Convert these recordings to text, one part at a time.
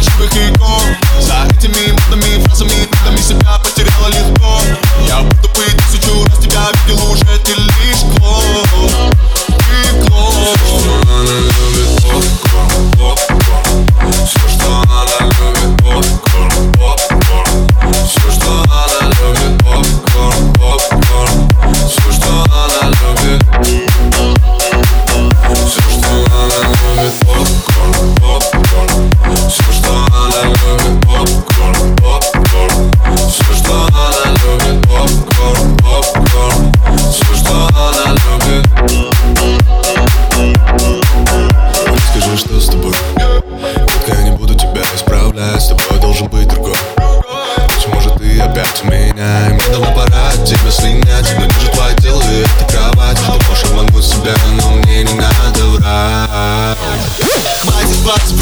She became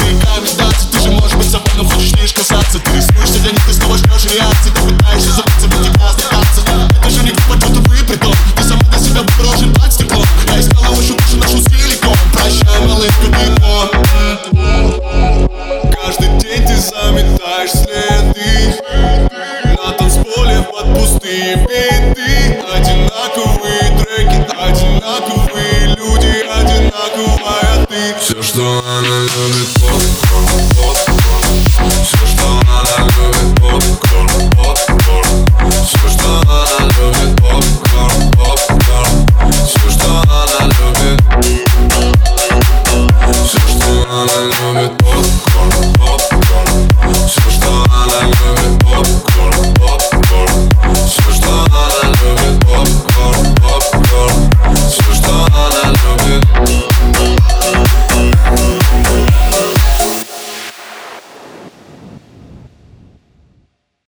привыкаем ждаться Ты же можешь быть собой, но хочешь лишь касаться. Ты рисуешься для них и снова ждешь реакции. Ты пытаешься забыться, но тебя остаться. Это же не глупо, тут увы, притом Ты сама для себя порожен под стеклом Я искала вашу душу, нашу силикон. Прощай, малышка, ты мой Каждый день ты заметаешь следы. На танцполе под пустыми Все, что она любит, пол, пол, пол.